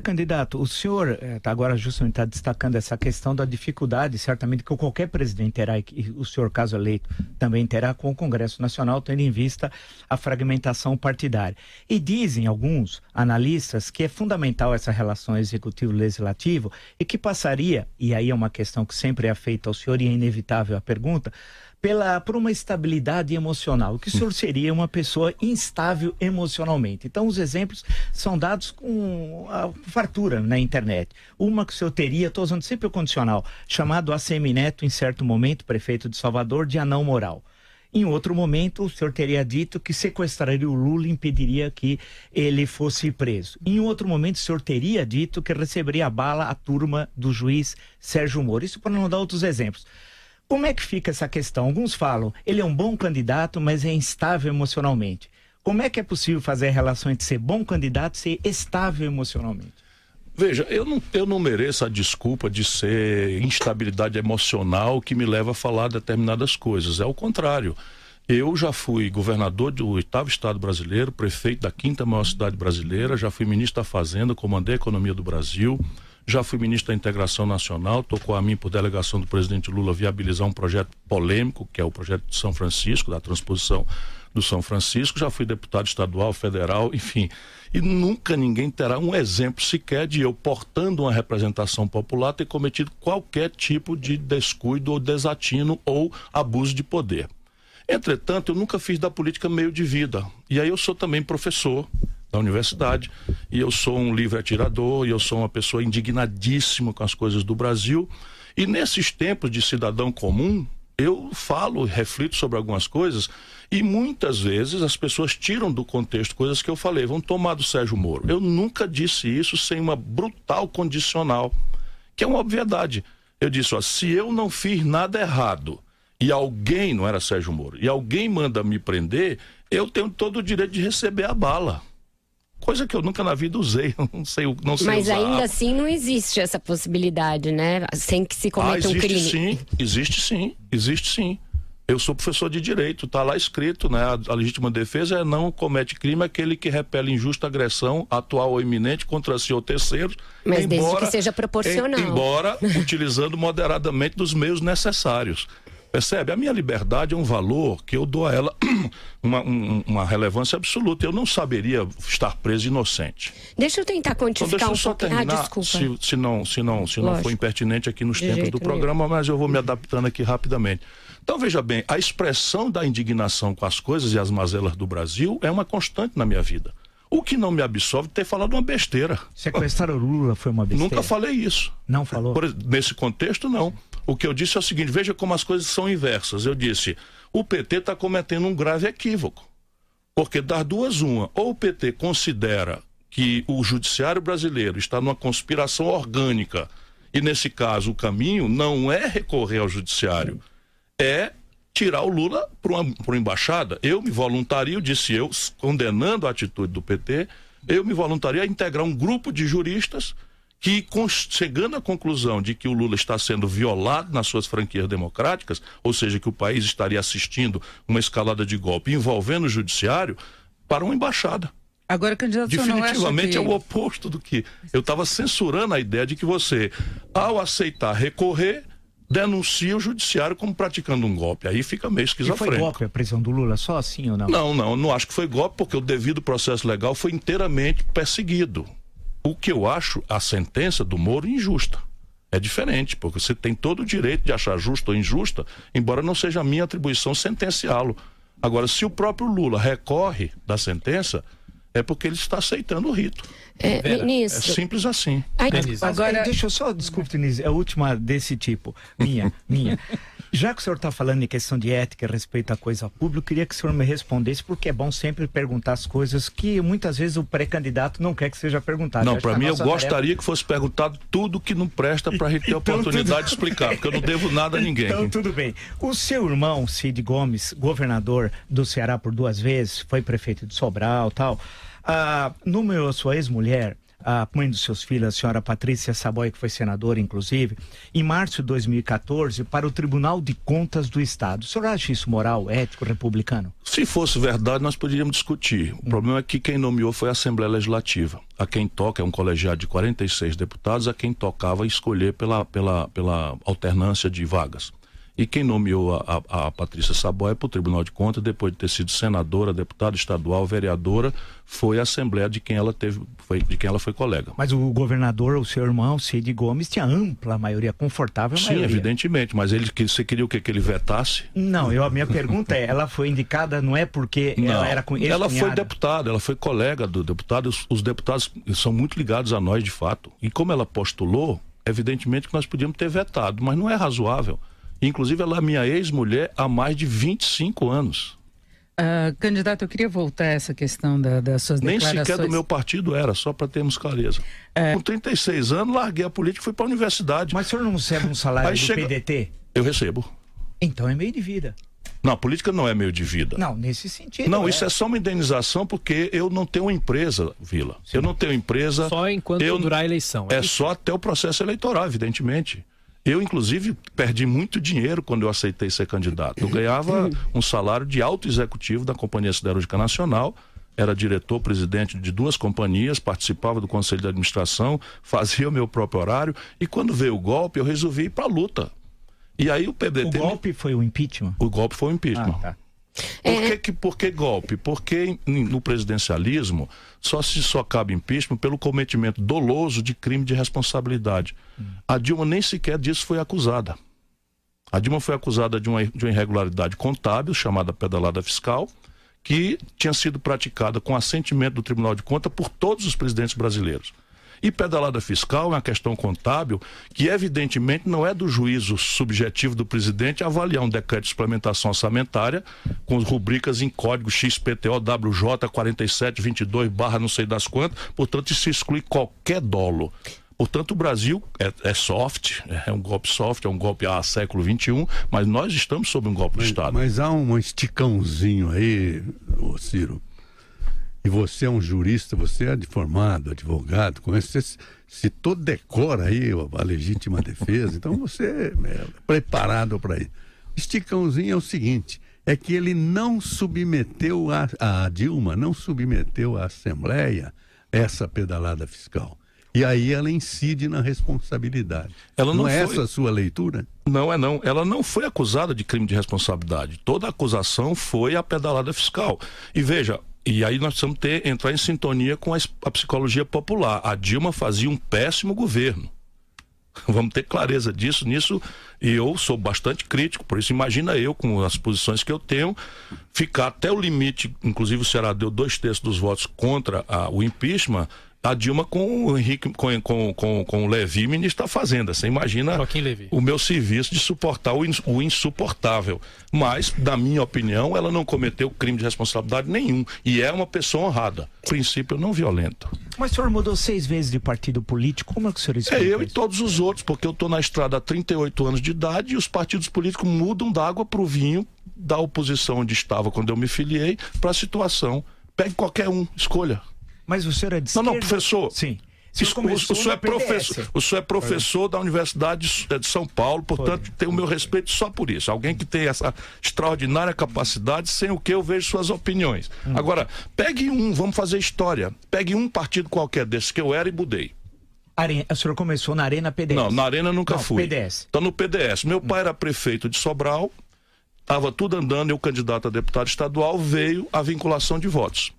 Candidato, o senhor eh, tá agora justamente está destacando essa questão da dificuldade, certamente, que qualquer presidente terá, e o senhor, caso eleito, também terá com o Congresso Nacional, tendo em vista a fragmentação partidária. E dizem alguns analistas que é fundamental essa relação executivo-legislativo e que passaria, e aí é uma questão que sempre é feita ao senhor e é inevitável a pergunta, pela, por uma estabilidade emocional, que o senhor seria uma pessoa instável emocionalmente. Então, os exemplos são dados com a fartura na internet. Uma que o senhor teria, estou usando sempre o condicional, chamado ACM Neto, em certo momento, prefeito de Salvador, de anão moral. Em outro momento, o senhor teria dito que sequestraria o Lula e impediria que ele fosse preso. Em outro momento, o senhor teria dito que receberia a bala a turma do juiz Sérgio Moro. Isso para não dar outros exemplos. Como é que fica essa questão? Alguns falam, ele é um bom candidato, mas é instável emocionalmente. Como é que é possível fazer a relação entre ser bom candidato e ser estável emocionalmente? Veja, eu não, eu não mereço a desculpa de ser instabilidade emocional que me leva a falar determinadas coisas. É o contrário. Eu já fui governador do oitavo estado brasileiro, prefeito da quinta maior cidade brasileira, já fui ministro da Fazenda, comandei a economia do Brasil, já fui ministro da Integração Nacional, tocou a mim por delegação do presidente Lula viabilizar um projeto polêmico, que é o projeto de São Francisco, da transposição do São Francisco, já fui deputado estadual, federal, enfim. E nunca ninguém terá um exemplo sequer de eu, portando uma representação popular, ter cometido qualquer tipo de descuido ou desatino ou abuso de poder. Entretanto, eu nunca fiz da política meio de vida. E aí eu sou também professor, da universidade, e eu sou um livre atirador, e eu sou uma pessoa indignadíssima com as coisas do Brasil. E nesses tempos de cidadão comum, eu falo, reflito sobre algumas coisas, e muitas vezes as pessoas tiram do contexto coisas que eu falei, vão tomar do Sérgio Moro. Eu nunca disse isso sem uma brutal condicional, que é uma obviedade. Eu disse, ó, se eu não fiz nada errado, e alguém, não era Sérgio Moro, e alguém manda me prender, eu tenho todo o direito de receber a bala coisa que eu nunca na vida usei, não sei, não sei Mas usar. ainda assim não existe essa possibilidade, né? Sem que se cometa ah, um crime. Sim, existe sim, existe sim. Eu sou professor de direito, está lá escrito, né? A, a, legítima defesa é não comete crime aquele que repele injusta agressão, atual ou iminente, contra si ou terceiros. Mas embora, desde que seja proporcional. Em, embora utilizando moderadamente dos meios necessários. Percebe? A minha liberdade é um valor que eu dou a ela uma, um, uma relevância absoluta. Eu não saberia estar preso inocente. Deixa eu tentar quantificar então, deixa eu um pouco. Ah, desculpa. Se, se não, se não, se não for impertinente aqui nos De tempos do programa, mas eu vou me adaptando aqui rapidamente. Então, veja bem, a expressão da indignação com as coisas e as mazelas do Brasil é uma constante na minha vida. O que não me absolve ter falado uma besteira. Sequestrar o Lula foi uma besteira? Nunca falei isso. Não falou? Por, nesse contexto, não. O que eu disse é o seguinte: veja como as coisas são inversas. Eu disse, o PT está cometendo um grave equívoco. Porque das duas, uma, ou o PT considera que o judiciário brasileiro está numa conspiração orgânica, e nesse caso o caminho não é recorrer ao judiciário, é tirar o Lula para uma, uma embaixada. Eu me voluntario, disse eu, condenando a atitude do PT, eu me voluntario a integrar um grupo de juristas que, chegando à conclusão de que o Lula está sendo violado nas suas franquias democráticas, ou seja, que o país estaria assistindo uma escalada de golpe envolvendo o judiciário, para uma embaixada. Agora, candidato, Definitivamente que... é o oposto do que. Eu estava censurando a ideia de que você, ao aceitar recorrer, denuncia o judiciário como praticando um golpe. Aí fica meio esquizofrênico. E foi golpe a prisão do Lula só assim ou não? Não, não, não acho que foi golpe porque o devido processo legal foi inteiramente perseguido. O que eu acho a sentença do Moro injusta. É diferente, porque você tem todo o direito de achar justa ou injusta, embora não seja a minha atribuição sentenciá-lo. Agora, se o próprio Lula recorre da sentença, é porque ele está aceitando o rito. É, ministro. é simples assim. Ai, Agora, deixa eu só, desculpe, Denise, é a última desse tipo, minha, minha. Já que o senhor está falando em questão de ética, respeito à coisa pública, eu queria que o senhor me respondesse, porque é bom sempre perguntar as coisas que muitas vezes o pré-candidato não quer que seja perguntado. Não, para mim eu tarefa... gostaria que fosse perguntado tudo que não presta para a gente ter a então, oportunidade de explicar, porque eu não devo nada a ninguém. Então, tudo bem. O seu irmão, Cid Gomes, governador do Ceará por duas vezes, foi prefeito de Sobral tal. Ah, no meu, sua ex-mulher, a mãe dos seus filhos, a senhora Patrícia Saboia, que foi senadora, inclusive, em março de 2014, para o Tribunal de Contas do Estado. O senhor acha isso moral, ético, republicano? Se fosse verdade, nós poderíamos discutir. O problema é que quem nomeou foi a Assembleia Legislativa. A quem toca é um colegiado de 46 deputados, a quem tocava escolher pela, pela, pela alternância de vagas. E quem nomeou a, a, a Patrícia Saboia para o Tribunal de Contas, depois de ter sido senadora, deputada estadual, vereadora, foi a Assembleia de quem ela teve, foi, de quem ela foi colega. Mas o governador, o seu irmão, Cid Gomes, tinha ampla maioria, confortável Sim, maioria. evidentemente, mas ele que você queria o que que ele vetasse? Não, eu, a minha pergunta é, ela foi indicada não é porque Não, ela era com ela foi deputada, ela foi colega do deputado. Os, os deputados são muito ligados a nós, de fato. E como ela postulou, evidentemente que nós podíamos ter vetado, mas não é razoável. Inclusive, ela é minha ex-mulher há mais de 25 anos. Uh, candidato, eu queria voltar a essa questão da, das suas Nem declarações. sequer do meu partido era, só para termos clareza. É. Com 36 anos, larguei a política e fui para a universidade. Mas o senhor não recebe um salário Aí do chega- PDT? Eu recebo. Então é meio de vida. Não, a política não é meio de vida. Não, nesse sentido. Não, isso é só uma indenização porque eu não tenho empresa, Vila. Eu não tenho empresa. Só enquanto eu, durar a eleição. É isso? só até o processo eleitoral, evidentemente. Eu, inclusive, perdi muito dinheiro quando eu aceitei ser candidato. Eu ganhava um salário de alto executivo da Companhia Siderúrgica Nacional, era diretor, presidente de duas companhias, participava do conselho de administração, fazia o meu próprio horário. E quando veio o golpe, eu resolvi ir para a luta. E aí o O PDT. me- golpe foi o impeachment? O golpe foi o impeachment. Ah, tá. Por, que, que- por que golpe? Porque no presidencialismo só se só cabe impeachment pelo cometimento doloso de crime de responsabilidade. A Dilma nem sequer disso foi acusada. A Dilma foi acusada de uma, de uma irregularidade contábil, chamada pedalada fiscal, que tinha sido praticada com assentimento do Tribunal de Contas por todos os presidentes brasileiros. E pedalada fiscal é uma questão contábil que, evidentemente, não é do juízo subjetivo do presidente avaliar um decreto de suplementação orçamentária com rubricas em código XPTO WJ 4722 barra não sei das quantas, portanto, isso exclui qualquer dolo. Portanto, o Brasil é, é soft, é um golpe soft, é um golpe a século XXI, mas nós estamos sob um golpe do Estado. Mas há um esticãozinho aí, ô Ciro. E você é um jurista, você é formado, advogado, conhece, você citou, decora aí a legítima defesa, então você é preparado para isso. Esticãozinho é o seguinte: é que ele não submeteu a, a Dilma, não submeteu à Assembleia essa pedalada fiscal. E aí ela incide na responsabilidade. Ela não é foi- essa a sua leitura? Não é não. Ela não foi acusada de crime de responsabilidade. Toda acusação foi a pedalada fiscal. E veja, e aí nós precisamos ter, entrar em sintonia com a, a psicologia popular. A Dilma fazia um péssimo governo. Vamos ter clareza disso, nisso, e eu sou bastante crítico, por isso imagina eu, com as posições que eu tenho, ficar até o limite, inclusive o Ceará deu dois terços dos votos contra a- o impeachment, a Dilma com o Henrique, com, com, com, com o Levi, ministro da Fazenda. Você imagina o meu serviço de suportar o, ins- o insuportável. Mas, na minha opinião, ela não cometeu crime de responsabilidade nenhum. E é uma pessoa honrada. Princípio não violento. Mas o senhor mudou seis vezes de partido político, como é que o senhor É explica eu e isso? todos os outros, porque eu estou na estrada há 38 anos de idade e os partidos políticos mudam da água para o vinho da oposição onde estava quando eu me filiei para a situação. Pegue qualquer um, escolha. Mas o senhor é de Não, não, professor. Sim. O o, o senhor é professor, o senhor é professor da Universidade de eh, de São Paulo, portanto, tem o meu respeito só por isso. Alguém que tem essa extraordinária capacidade, sem o que eu vejo suas opiniões. Hum. Agora, pegue um, vamos fazer história. Pegue um partido qualquer desses que eu era e mudei. Are- O senhor começou na Arena PDS? Não, na Arena eu nunca Não, fui. PDS. Então, no PDS. Meu pai era prefeito de Sobral, estava tudo andando e o candidato a deputado estadual veio a vinculação de votos.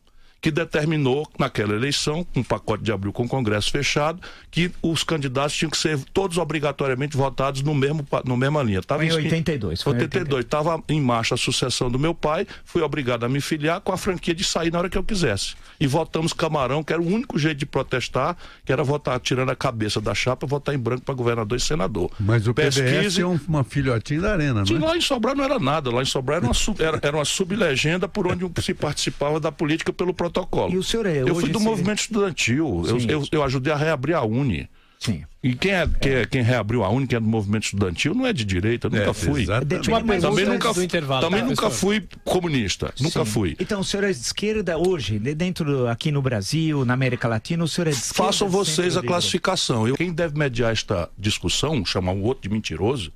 Que determinou, naquela eleição, um pacote de abril com o Congresso fechado, que os candidatos tinham que ser todos obrigatoriamente votados no mesmo, no mesma linha. Tava Foi em em- 82, foi em 82. Estava em marcha a sucessão do meu pai, fui obrigado a me filiar com a franquia de sair na hora que eu quisesse. E votamos Camarão, que era o único jeito de protestar, que era votar tirando a cabeça da chapa, votar em branco para governador e senador. Mas o PDS Pesquise- é um- uma filhotinha da Arena, Sim, não é? lá em Sobral não era nada. Lá em Sobral era uma, sub- era, era uma sublegenda por onde se participava da política pelo protocolo. E o senhor é Eu fui do movimento estudantil. Eu, eu, eu ajudei a reabrir a Uni. Sim. E quem, é, quem, é- quem reabriu a UNE, quem é do movimento estudantil, não é de direita, nunca É, fui. exatamente. Também nunca, do intervalo, também tá, nunca professor? fui comunista. Nunca Sim. fui. Então, o senhor é de esquerda hoje, de- dentro aqui no Brasil, na América Latina, o senhor é de esquerda? Façam vocês a classificação. Eu, quem deve mediar esta discussão, chamar um outro de mentiroso,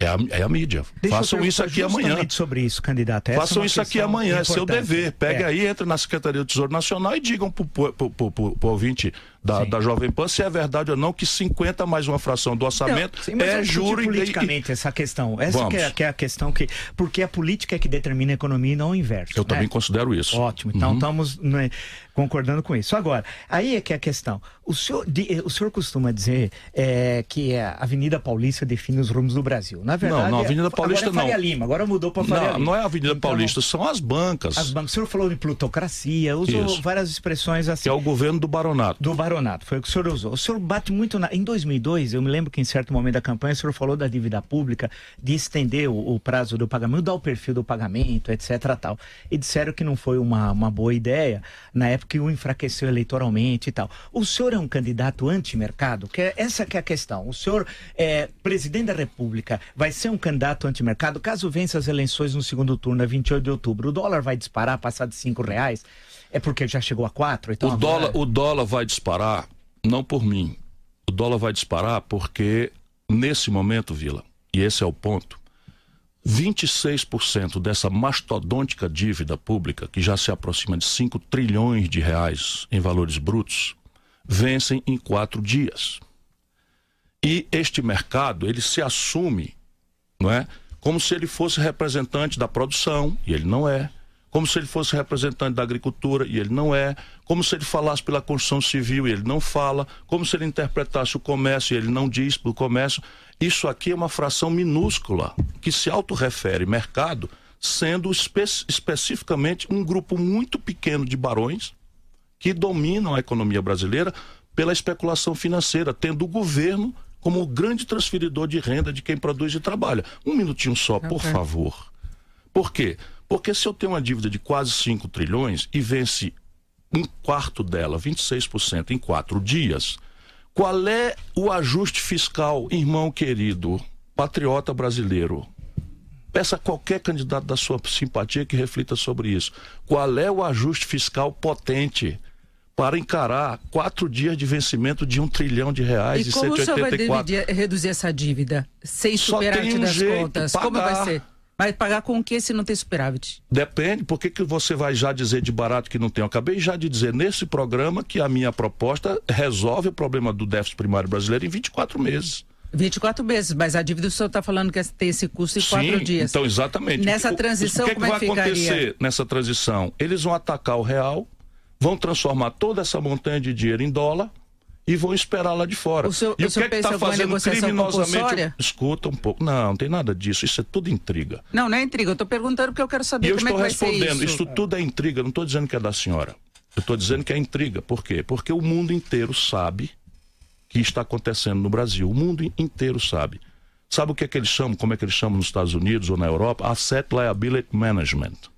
é a, é a mídia. Deixa eu Façam isso aqui amanhã. sobre isso, candidato. Essa é Façam uma isso aqui amanhã, é seu importante. dever. Pegue É. aí, entre na Secretaria do Tesouro Nacional e digam pro- pro ouvinte da, Sim. da Jovem Pan se é verdade ou não que 50 mais uma fração do orçamento Sim, mas é juro discutir e- politicamente essa questão. Essa que é, que é a questão que. Porque a política é que determina a economia e não o inverso. Eu né? também considero isso. Ótimo, então estamos né, concordando com isso. Agora, aí é que é a questão. O senhor, di- o senhor costuma dizer é, que a Avenida Paulista define os rumos do Brasil. Na verdade, não, a é- Avenida Paulista agora é Faria não. Lima, agora mudou para Faria Não, Lima. não é a Avenida Então, Paulista, são as bancas, As bancas. O senhor falou de plutocracia, usou Isso. várias expressões assim. que é o governo do baronato. Do baronato, foi o que o senhor usou. O senhor bate muito na. Em 2002, eu me lembro que em certo momento da campanha, o senhor falou da dívida pública, de estender o, o prazo do pagamento, mudar o perfil do pagamento, etc. tal. E disseram que não foi uma, uma boa ideia, na época que o enfraqueceu eleitoralmente e tal. O senhor é um candidato anti-mercado? Que é, essa que é a questão. O senhor é presidente da República, vai ser um candidato anti-mercado? Caso vença as eleições no segundo turno, a 28 de outubro, o dólar vai disparar, passar de 5 reais? É porque já chegou a 4? Então o, agora- dólar, o dólar vai disparar, não por mim. O dólar vai disparar porque, nesse momento, Vila, e esse é o ponto, 26% dessa mastodôntica dívida pública, que já se aproxima de 5 trilhões de reais em valores brutos, vencem em quatro dias. E este mercado, ele se assume, não é? Como se ele fosse representante da produção, e ele não é. Como se ele fosse representante da agricultura, e ele não é. Como se ele falasse pela construção civil, e ele não fala. Como se ele interpretasse o comércio, e ele não diz do comércio. Isso aqui é uma fração minúscula, que se autorrefere mercado, sendo espe especificamente um grupo muito pequeno de barões, que dominam a economia brasileira pela especulação financeira, tendo o governo como o grande transferidor de renda de quem produz e trabalha. Um minutinho só, por Ok. favor. Por quê? Porque se eu tenho uma dívida de quase 5 trilhões e vence um quarto dela, 26%, em quatro dias, qual é o ajuste fiscal, irmão querido, patriota brasileiro? Peça a qualquer candidato da sua simpatia que reflita sobre isso. Qual é o ajuste fiscal potente para encarar quatro dias de vencimento de um trilhão de reais E e, como o senhor vai 184? reduzir essa dívida? Sem superávit um das jeito, contas? Como vai pagar. ser? Vai pagar com o que se não tem superávit? Depende, por que, que você vai já dizer de barato que não tem? Eu acabei já de dizer nesse programa que a minha proposta resolve o problema do déficit primário brasileiro em 24 meses. 24 meses, mas a dívida o senhor está falando que tem esse custo em quatro dias. Então, exatamente. Nessa o- transição, o que, como que é que vai ficaria? acontecer nessa transição? Eles vão atacar o real, vão transformar toda essa montanha de dinheiro em dólar e vão esperar lá de fora. O senhor- e o o que é está fazendo negociação criminosamente? compulsória? Escuta um pouco. Não, não tem nada disso. Isso é tudo intriga. Não, não é intriga. Eu estou perguntando porque eu quero saber eu como é estou que vai ser respondendo, isso. isso tudo é intriga, não estou dizendo que é da senhora. Eu estou dizendo que é intriga. Por quê? Porque o mundo inteiro sabe que está acontecendo no Brasil. O mundo inteiro sabe. Sabe o que é que eles chamam, como é que eles chamam nos Estados Unidos ou na Europa? Asset Liability Management.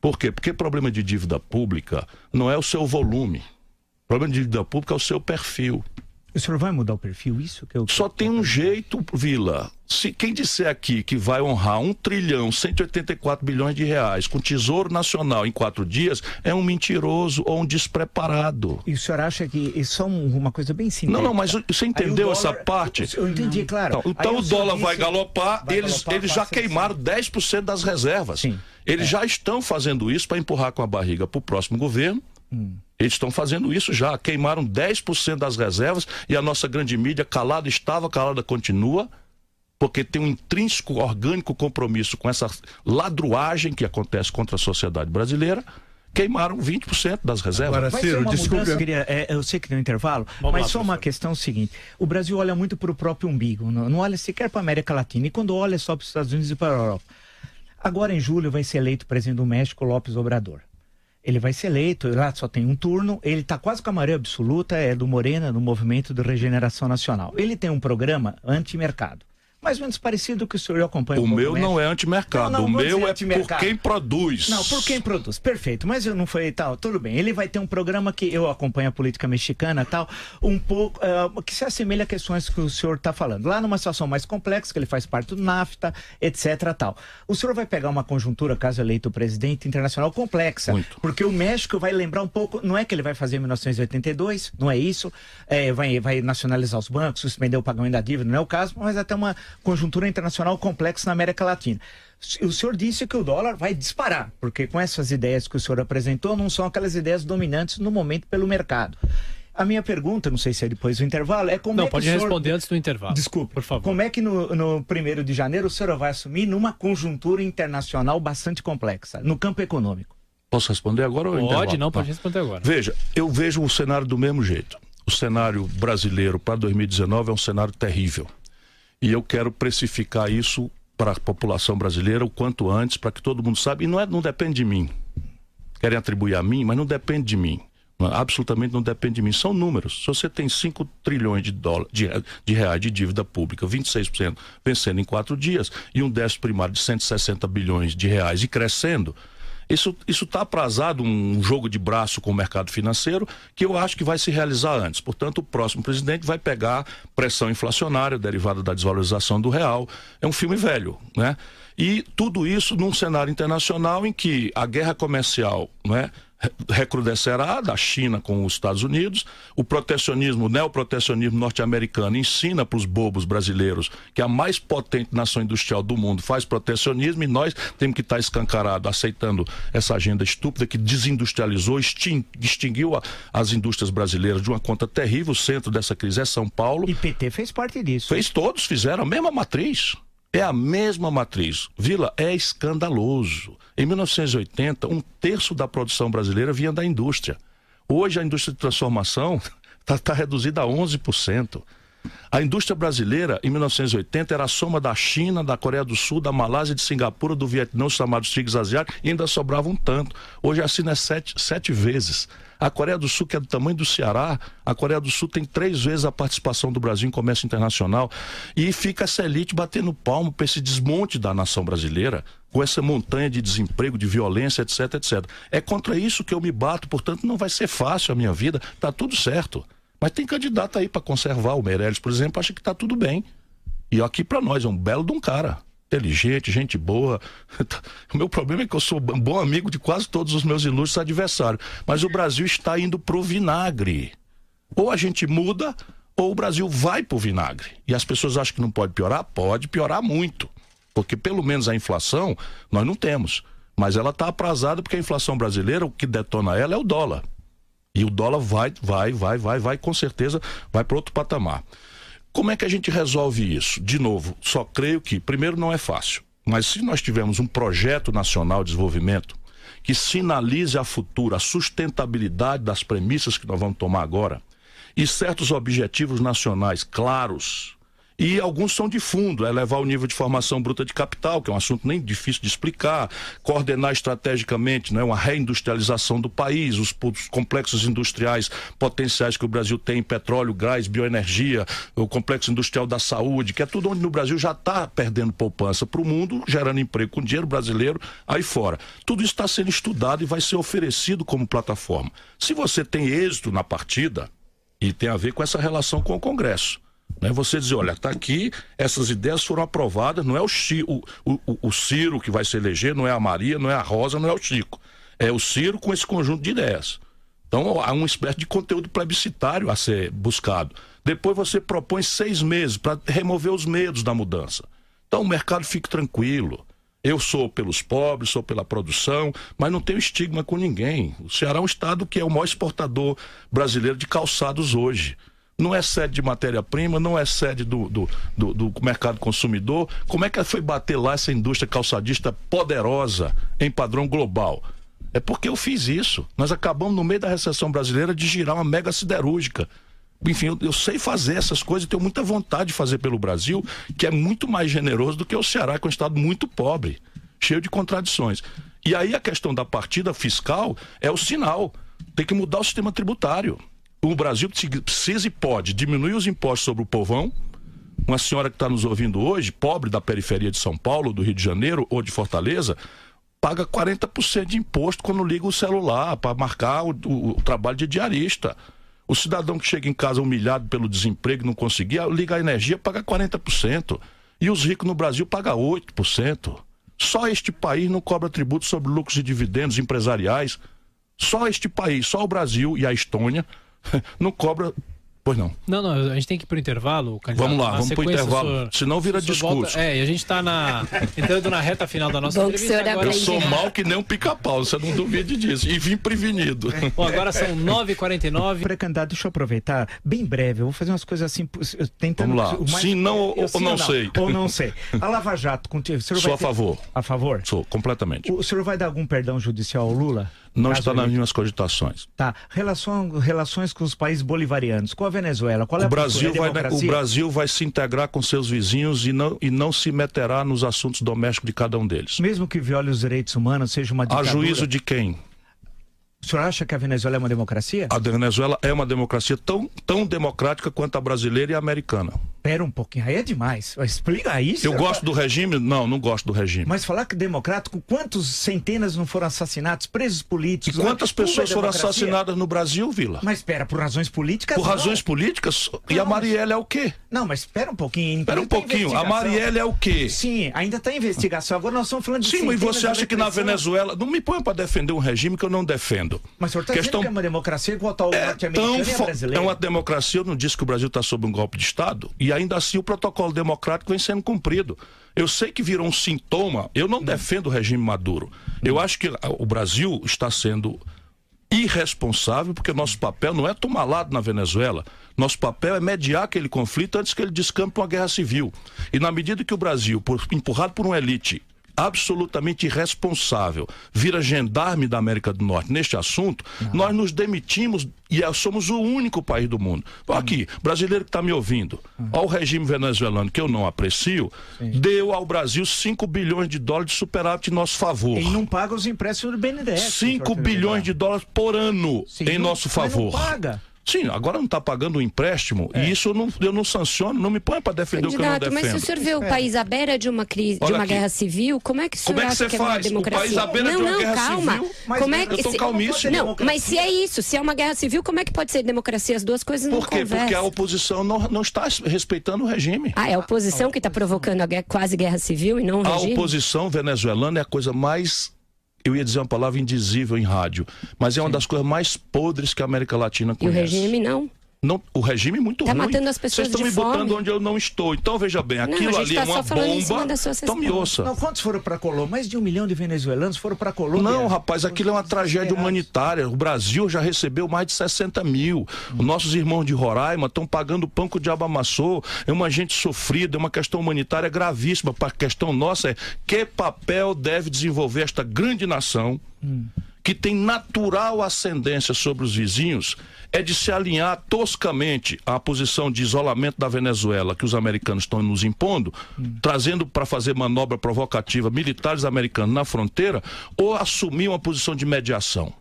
Por quê? Porque problema de dívida pública não é o seu volume. Problema de dívida pública é o seu perfil. O senhor vai mudar o perfil? Isso que eu. Só tem um jeito, Vila. Se quem disser aqui que vai honrar 1 trilhão 184 bilhões de reais com Tesouro Nacional em quatro dias, é um mentiroso ou um despreparado. E o senhor acha que isso é um- uma coisa bem simples? Não, não, mas você entendeu essa parte? Eu entendi, claro. Então, então o dólar disse- vai galopar, vai eles, galopar, eles já queimaram 10% das reservas. Sim. Eles já estão fazendo isso para empurrar com a barriga para o próximo governo. Hum. Eles estão fazendo isso já. Queimaram 10% das reservas e a nossa grande mídia calada estava, calada continua, porque tem um intrínseco, orgânico compromisso com essa ladruagem que acontece contra a sociedade brasileira. Queimaram 20% das reservas. Agora, Vai Ciro, uma eu, queria- é, eu sei que tem um intervalo, Vamos mas lá, só uma professor. questão seguinte: o Brasil olha muito para o próprio umbigo, não, não olha sequer para a América Latina, e quando olha só para os Estados Unidos e para a Europa. Agora, em julho, vai ser eleito o presidente do México, López Obrador. Ele vai ser eleito, lá só tem um turno, ele está quase com a maioria absoluta, é do Morena, do Movimento de Regeneração Nacional. Ele tem um programa anti-mercado. Mais ou menos parecido com o senhor acompanha. O um meu não é antimercado, não, não, o meu é por quem produz. Não, por quem produz, perfeito. Mas eu não foi tal, tudo bem. Ele vai ter um programa que eu acompanho a política mexicana tal, um pouco, uh, que se assemelha a questões que o senhor está falando. Lá numa situação mais complexa, que ele faz parte do NAFTA, etc. tal. O senhor vai pegar uma conjuntura, caso eleito presidente internacional, complexa. Muito. Porque o México vai lembrar um pouco, não é que ele vai fazer em 1982, não é isso, é, vai, vai nacionalizar os bancos, suspender o pagamento da dívida, não é o caso, mas até uma conjuntura internacional complexa na América Latina. O senhor disse que o dólar vai disparar, porque com essas ideias que o senhor apresentou, não são aquelas ideias dominantes no momento pelo mercado. A minha pergunta, não sei se é depois do intervalo, é como não, é que pode senhor... responder antes do intervalo. Desculpe, por favor. Como é que no, no primeiro de janeiro o senhor vai assumir numa conjuntura internacional bastante complexa, no campo econômico? Posso responder agora ou Pode, intervalo? não, pode responder agora. Veja, eu vejo o cenário do mesmo jeito. O cenário brasileiro para 2019 é um cenário terrível. E eu quero precificar isso para a população brasileira o quanto antes, para que todo mundo saiba. E não, é, não depende de mim. Querem atribuir a mim, mas não depende de mim. Absolutamente não depende de mim. São números. Se você tem 5 trilhões de, dólares, de, de reais de dívida pública, 26% vencendo em quatro dias, e um déficit primário de 160 bilhões de reais e crescendo, isso está aprazado um jogo de braço com o mercado financeiro que eu acho que vai se realizar antes. Portanto, o próximo presidente vai pegar pressão inflacionária derivada da desvalorização do real. É um filme velho, né? E tudo isso num cenário internacional em que a guerra comercial, né? recrudescerá da China com os Estados Unidos. O protecionismo, o neoprotecionismo norte-americano ensina para os bobos brasileiros que a mais potente nação industrial do mundo faz protecionismo e nós temos que estar escancarado aceitando essa agenda estúpida que desindustrializou, extinguiu a, as indústrias brasileiras de uma conta terrível. O centro dessa crise é São Paulo. E PT fez parte disso. Fez todos, fizeram a mesma matriz. É a mesma matriz. Vila, é escandaloso. Em 1980, um terço da produção brasileira vinha da indústria. Hoje, a indústria de transformação está tá reduzida a 11%. A indústria brasileira, em 1980, era a soma da China, da Coreia do Sul, da Malásia, de Singapura, do Vietnã, os chamados tigres asiáticos, e ainda sobrava um tanto. Hoje a China é sete, sete vezes. A Coreia do Sul, que é do tamanho do Ceará, a Coreia do Sul tem três vezes a participação do Brasil em comércio internacional. E fica essa elite batendo palmo para esse desmonte da nação brasileira, com essa montanha de desemprego, de violência, etc, etc. É contra isso que eu me bato, portanto, não vai ser fácil a minha vida, tá tudo certo. Mas tem candidato aí para conservar. O Meirelles, por exemplo, acha que está tudo bem. E aqui para nós é um belo de um cara. Inteligente, gente boa. O meu problema é que eu sou bom amigo de quase todos os meus ilustres adversários. Mas o Brasil está indo pro vinagre. Ou a gente muda, ou o Brasil vai pro vinagre. E as pessoas acham que não pode piorar? Pode piorar muito. Porque pelo menos a inflação nós não temos. Mas ela está aprazada porque a inflação brasileira, o que detona ela é o dólar. E o dólar vai, vai, vai, vai, vai, com certeza vai para outro patamar. Como é que a gente resolve isso? De novo, só creio que, primeiro, não é fácil. Mas se nós tivermos um projeto nacional de desenvolvimento que sinalize a futura a sustentabilidade das premissas que nós vamos tomar agora e certos objetivos nacionais claros, e alguns são de fundo, é levar o nível de formação bruta de capital, que é um assunto nem difícil de explicar, coordenar estrategicamente né, uma reindustrialização do país, os, os complexos industriais potenciais que o Brasil tem, petróleo, gás, bioenergia, o complexo industrial da saúde, que é tudo onde no Brasil já está perdendo poupança para o mundo, gerando emprego com dinheiro brasileiro aí fora. Tudo isso está sendo estudado e vai ser oferecido como plataforma. Se você tem êxito na partida, e tem a ver com essa relação com o Congresso. Né? Você dizer, olha, está aqui, essas ideias foram aprovadas, não é o, Chi, o, o, o Ciro que vai se eleger, não é a Maria, não é a Rosa, não é o Chico. É o Ciro com esse conjunto de ideias. Então há uma espécie de conteúdo plebiscitário a ser buscado. Depois você propõe seis meses para remover os medos da mudança. Então o mercado fique tranquilo. Eu sou pelos pobres, sou pela produção, mas não tenho estigma com ninguém. O Ceará é um estado que é o maior exportador brasileiro de calçados hoje não é sede de matéria-prima, não é sede do, do, do, do, mercado consumidor. Como é que foi bater lá essa indústria calçadista poderosa em padrão global? É porque eu fiz isso. Nós acabamos, no meio da recessão brasileira, de girar uma mega siderúrgica. Enfim, eu, eu sei fazer essas coisas tenho muita vontade de fazer pelo Brasil, que é muito mais generoso do que o Ceará, que é um estado muito pobre, cheio de contradições. E aí a questão da partida fiscal é o sinal. Tem que mudar o sistema tributário o Brasil precisa e pode diminuir os impostos sobre o povão, Uma senhora que está nos ouvindo hoje, pobre da periferia de São Paulo, do Rio de Janeiro ou de Fortaleza, paga 40% de imposto quando liga o celular para marcar o, o, o, trabalho de diarista. O cidadão que chega em casa humilhado pelo desemprego e não conseguia, liga a energia, paga 40%. E os ricos no Brasil pagam 8%. Só este país não cobra tributo sobre lucros e dividendos empresariais. Só este país, só o Brasil e a Estônia não cobra Pois não. Não, não, a gente tem que ir para o intervalo. Candidato. Vamos lá, vamos para o intervalo. Senhor, senão vira discurso. Volta, é, e a gente está na, entrando na reta final da nossa Bom, entrevista. Agora... Eu sou mal que nem um pica-pau, você não duvide disso. E vim prevenido. Bom, agora são 9h49. Pré-candidato, deixa eu aproveitar, bem breve, eu vou fazer umas coisas assim, tentando... Vamos lá, sim, não ou, ou não, não, sei. Ou não sei. A Lava Jato, contigo, sou a ter... favor. A favor? Sou, completamente. O senhor vai dar algum perdão judicial ao Lula? Não está nas minhas cogitações. Tá. Relação, relações com os países bolivarianos. Com a Venezuela, qual é a Brasil vai, o Brasil vai se integrar com seus vizinhos e não, e não se meterá nos assuntos domésticos de cada um deles. Mesmo que viole os direitos humanos, seja uma ditadura... A juízo de quem? O senhor acha que a Venezuela é uma democracia? A Venezuela é uma democracia tão, tão democrática quanto a brasileira e a americana. Pera um pouquinho, aí é demais. Explica isso. Eu gosto do regime? Não, não gosto do regime. Mas falar que democrático, quantos centenas não foram assassinados, presos políticos? E quantas pessoas é foram assassinadas no Brasil, Vila? Mas espera, por razões políticas? Por não. razões políticas? Não, e a Marielle é o quê? Não, mas espera um pouquinho. Espera um pouquinho. A Marielle é o quê? Sim, ainda está em investigação. Agora nós estamos falando de Sim, mas você acha que na Venezuela... Não me põe para defender um regime que eu não defendo. Mas o senhor está Questão... que é uma democracia igual ao é norte-americano e brasileiro? É uma democracia, eu não disse que o Brasil está sob um golpe de Estado. E ainda assim o protocolo protocolo democrático vem sendo cumprido. Eu sei que virou um sintoma, eu não defendo o regime Maduro. Eu acho que o Brasil está sendo irresponsável, porque nosso papel não é tomar lado na Venezuela. Nosso papel é mediar aquele conflito antes que ele descampe uma guerra civil. E na medida que o Brasil, por, empurrado por uma elite absolutamente irresponsável, vira gendarme da América do Norte neste assunto, uhum. nós nos demitimos e é, somos o único país do mundo. Aqui, brasileiro que está me ouvindo, uhum. ao regime venezuelano, que eu não aprecio, Sim. deu ao Brasil 5 bilhões de dólares de superávit em nosso favor. E não paga os empréstimos do BNDES. 5 bilhões de dólares por ano Sim, em não, nosso favor. Mas não paga. Sim, agora não está pagando o empréstimo é. e isso eu não, eu não sanciono, não me põe para defender Candidato, o que eu não defendo. Mas se o senhor vê o é. país à beira de uma crise, de uma aqui. guerra civil, como é que o senhor como é que acha que é uma democracia? O país à beira não, de uma não, guerra calma. civil? Mas como é que, eu estou calmíssimo. Não, mas se é isso, se é uma guerra civil, como é que pode ser democracia? As duas coisas não Por quê? conversam. Porque a oposição não, não está respeitando o regime. Ah, é a oposição que está provocando a guerra, quase guerra civil e não o regime? A oposição venezuelana é a coisa mais eu ia dizer uma palavra indizível em rádio, mas é uma das coisas mais podres que a América Latina conhece. E o regime não? Não, o regime é muito tá ruim. matando as pessoas Vocês estão me fome. botando onde eu não estou. Então, veja bem, aquilo não, ali tá é uma bomba. Então me ouça. Não, quantos foram para Colômbia? Mais de um milhão de venezuelanos foram para Colômbia. Não, rapaz, aquilo é uma tragédia humanitária. O Brasil já recebeu mais de 60 mil. Os nossos irmãos de Roraima estão pagando pão que o diabo amassou. É uma gente sofrida, é uma questão humanitária gravíssima. A questão nossa é que papel deve desenvolver esta grande nação hum. Que tem natural ascendência sobre os vizinhos é de se alinhar toscamente à posição de isolamento da Venezuela que os americanos estão nos impondo, hum. trazendo para fazer manobra provocativa militares americanos na fronteira, ou assumir uma posição de mediação,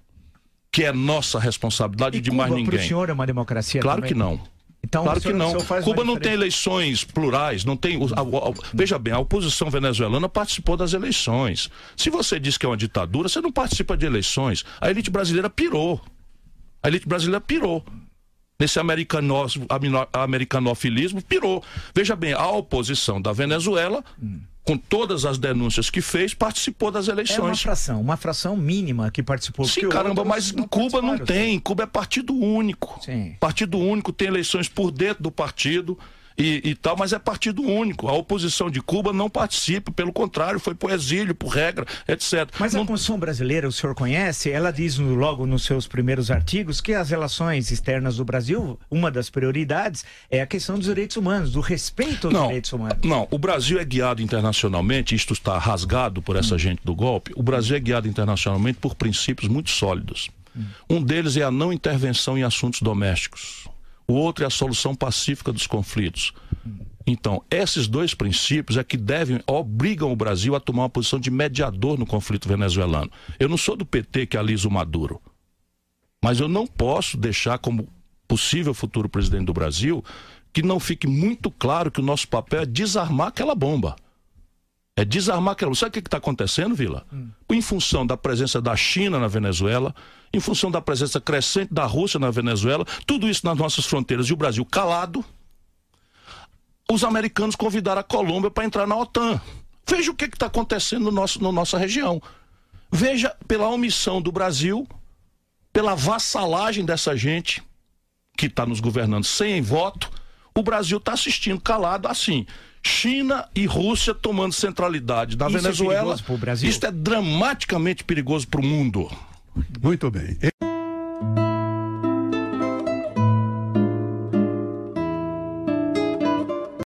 que é nossa responsabilidade e de Cuba, mais ninguém. Para o senhor é uma democracia Claro também? que não. Então, claro senhor, que não. Cuba não tem eleições plurais, não tem. A, a, a, veja bem, a oposição venezuelana participou das eleições. Se você diz que é uma ditadura, você não participa de eleições. A elite brasileira pirou. A elite brasileira pirou. Nesse americanofilismo, pirou. Veja bem, a oposição da Venezuela, hum. Com todas as denúncias que fez, participou das eleições. É uma fração, uma fração mínima que participou. Sim, caramba, mas em Cuba não tem. Cuba é partido único. Sim. Partido único tem eleições por dentro do partido e, e, tal, mas é partido único. A oposição de Cuba não participa, pelo contrário, foi por exílio, por regra, etc. Mas não... a Constituição brasileira, o senhor conhece, ela diz logo nos seus primeiros artigos que as relações externas do Brasil, uma das prioridades é a questão dos direitos humanos, do respeito aos não, direitos humanos. Não, o Brasil é guiado internacionalmente, isto está rasgado por essa hum. gente do golpe, o Brasil é guiado internacionalmente por princípios muito sólidos. Hum. Um deles é a não intervenção em assuntos domésticos o outro é a solução pacífica dos conflitos. Então, esses dois princípios é que devem, obrigam o Brasil a tomar uma posição de mediador no conflito venezuelano. Eu não sou do PT que alisa o Maduro, mas eu não posso deixar como possível futuro presidente do Brasil que não fique muito claro que o nosso papel é desarmar aquela bomba. É desarmar aquela. Sabe o que está acontecendo, Vila? Hum. Em função da presença da China na Venezuela, em função da presença crescente da Rússia na Venezuela, tudo isso nas nossas fronteiras e o Brasil calado, os americanos convidaram a Colômbia para entrar na OTAN. Veja o que está acontecendo no nosso, na nossa região. Veja pela omissão do Brasil, pela vassalagem dessa gente que está nos governando sem voto, o Brasil está assistindo calado assim. China e Rússia tomando centralidade na Isso é Venezuela. É Isso é dramaticamente perigoso para o mundo. Muito bem.